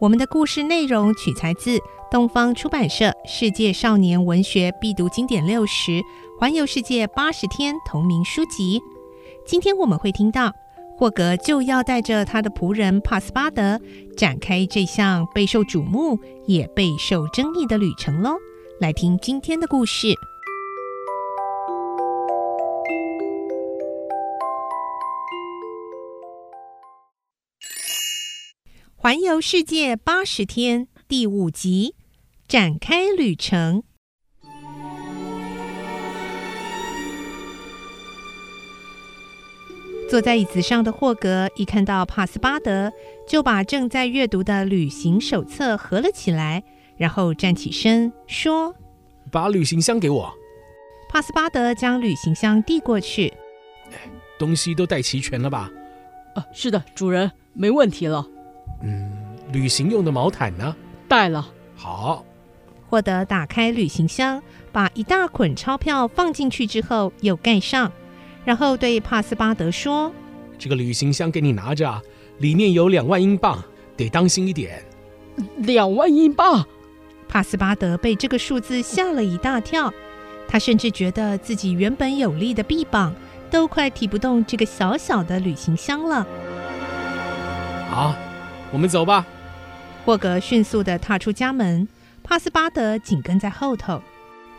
我们的故事内容取材自东方出版社《世界少年文学必读经典六十：环游世界八十天》同名书籍。今天我们会听到霍格就要带着他的仆人帕斯巴德展开这项备受瞩目也备受争议的旅程喽。来听今天的故事。环游世界八十天第五集，展开旅程。坐在椅子上的霍格一看到帕斯巴德，就把正在阅读的旅行手册合了起来，然后站起身说：“把旅行箱给我。”帕斯巴德将旅行箱递过去。东西都带齐全了吧？啊，是的，主人，没问题了。嗯，旅行用的毛毯呢？带了。好。霍格打开旅行箱，把一大捆钞票放进去之后，又盖上，然后对帕斯巴德说：“这个旅行箱给你拿着，里面有两万英镑，得当心一点。”两万英镑！帕斯巴德被这个数字吓了一大跳，他甚至觉得自己原本有力的臂膀都快提不动这个小小的旅行箱了。好。我们走吧。霍格迅速地踏出家门，帕斯巴德紧跟在后头。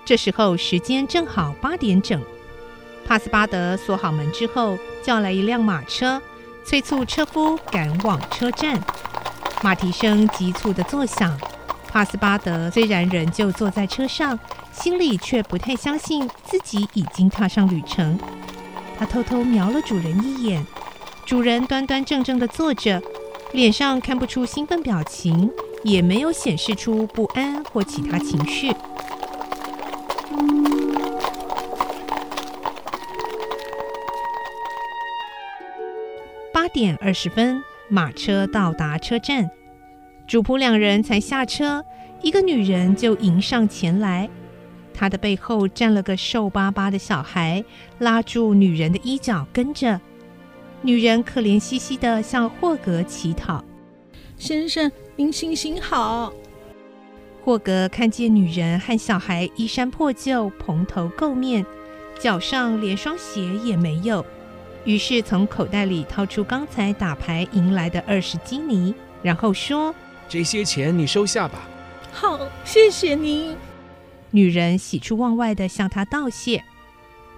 这时候时间正好八点整。帕斯巴德锁好门之后，叫来一辆马车，催促车夫赶往车站。马蹄声急促地作响。帕斯巴德虽然仍旧坐在车上，心里却不太相信自己已经踏上旅程。他偷偷瞄了主人一眼，主人端端正正地坐着。脸上看不出兴奋表情，也没有显示出不安或其他情绪。八点二十分，马车到达车站，主仆两人才下车，一个女人就迎上前来，她的背后站了个瘦巴巴的小孩，拉住女人的衣角跟着。女人可怜兮兮地向霍格乞讨：“先生，您行行好。”霍格看见女人和小孩衣衫破旧、蓬头垢面，脚上连双鞋也没有，于是从口袋里掏出刚才打牌赢来的二十基尼，然后说：“这些钱你收下吧。”“好，谢谢您。”女人喜出望外地向他道谢。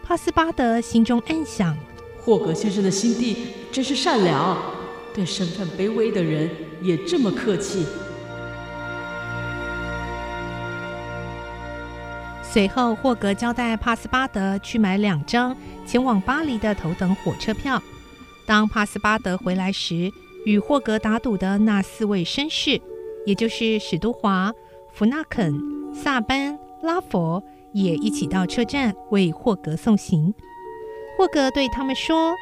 帕斯巴德心中暗想。霍格先生的心地真是善良，对身份卑微的人也这么客气。随后，霍格交代帕斯巴德去买两张前往巴黎的头等火车票。当帕斯巴德回来时，与霍格打赌的那四位绅士，也就是史都华、弗纳肯、萨班、拉佛，也一起到车站为霍格送行。霍格对他们说：“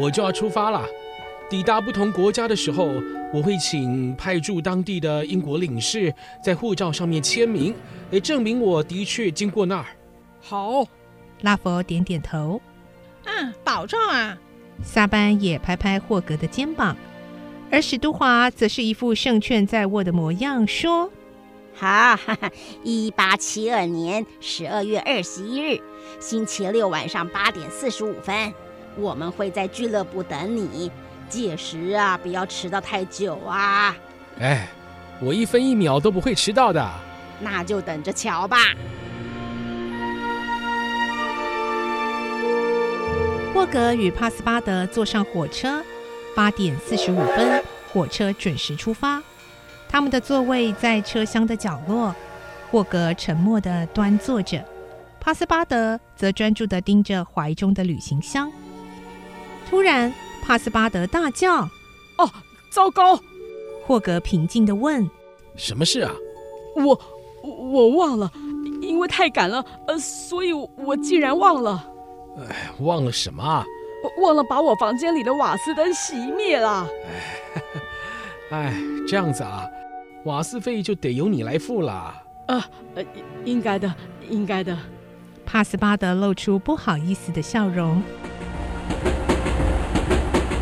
我就要出发了。抵达不同国家的时候，我会请派驻当地的英国领事在护照上面签名，来证明我的确经过那儿。”好，拉佛点点头。啊，保重啊！萨班也拍拍霍格的肩膀，而史都华则是一副胜券在握的模样，说。好哈哈一八七二年十二月二十一日星期六晚上八点四十五分我们会在俱乐部等你届时啊不要迟到太久啊。哎我一分一秒都不会迟到的。那就等着瞧吧。霍格与帕斯巴德坐上火车八点四十五分火车准时出发。他们的座位在车厢的角落。霍格沉默地端坐着，帕斯巴德则专注地盯着怀中的旅行箱。突然，帕斯巴德大叫：“哦，糟糕！”霍格平静地问：“什么事啊？”“我我忘了，因为太赶了，呃，所以我竟然忘了。”“哎，忘了什么啊？”“忘了把我房间里的瓦斯灯熄灭了。”“哎，这样子啊，瓦斯费就得由你来付了。”啊呃，应该的，应该的。帕斯巴德露出不好意思的笑容。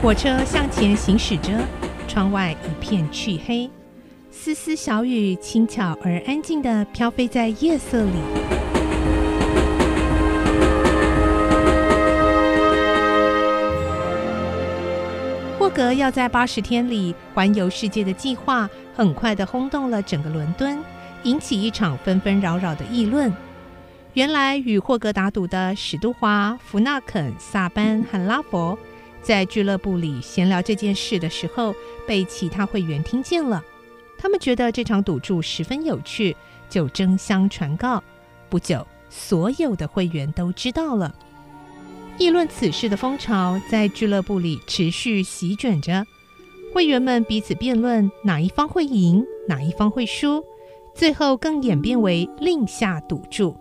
火车向前行驶着，窗外一片黢黑，丝丝小雨轻巧而安静的飘飞在夜色里。霍格要在八十天里环游世界的计划，很快的轰动了整个伦敦。引起一场纷纷扰扰的议论。原来与霍格打赌的史都华、弗纳肯、萨班和拉佛，在俱乐部里闲聊这件事的时候，被其他会员听见了。他们觉得这场赌注十分有趣，就争相传告。不久，所有的会员都知道了。议论此事的风潮在俱乐部里持续席卷着，会员们彼此辩论哪一方会赢，哪一方会输。最后更演变为另下赌注。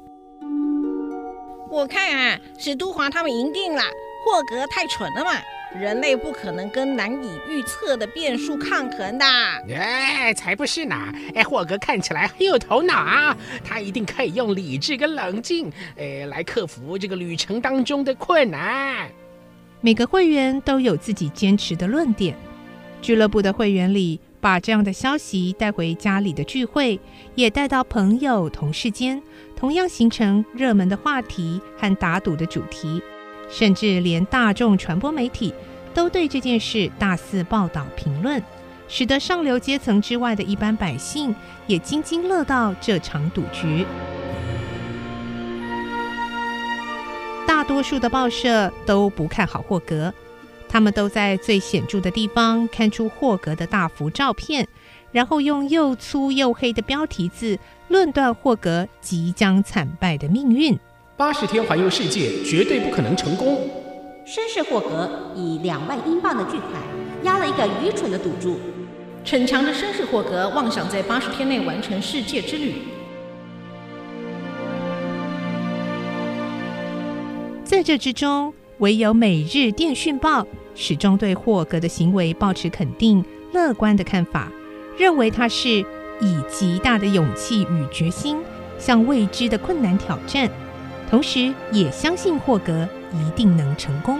我看啊，史都华他们赢定了。霍格太蠢了嘛，人类不可能跟难以预测的变数抗衡的。哎，才不是呢！哎，霍格看起来很有头脑啊，他一定可以用理智跟冷静，哎，来克服这个旅程当中的困难。每个会员都有自己坚持的论点。俱乐部的会员里。把这样的消息带回家里的聚会，也带到朋友、同事间，同样形成热门的话题和打赌的主题，甚至连大众传播媒体都对这件事大肆报道评论，使得上流阶层之外的一般百姓也津津乐道这场赌局。大多数的报社都不看好霍格。他们都在最显著的地方看出霍格的大幅照片，然后用又粗又黑的标题字论断霍格即将惨败的命运。八十天环游世界绝对不可能成功。绅士霍格以两万英镑的巨款押了一个愚蠢的赌注。逞强的绅士霍格妄想在八十天内完成世界之旅。在这之中，唯有《每日电讯报》。始终对霍格的行为抱持肯定、乐观的看法，认为他是以极大的勇气与决心向未知的困难挑战，同时也相信霍格一定能成功。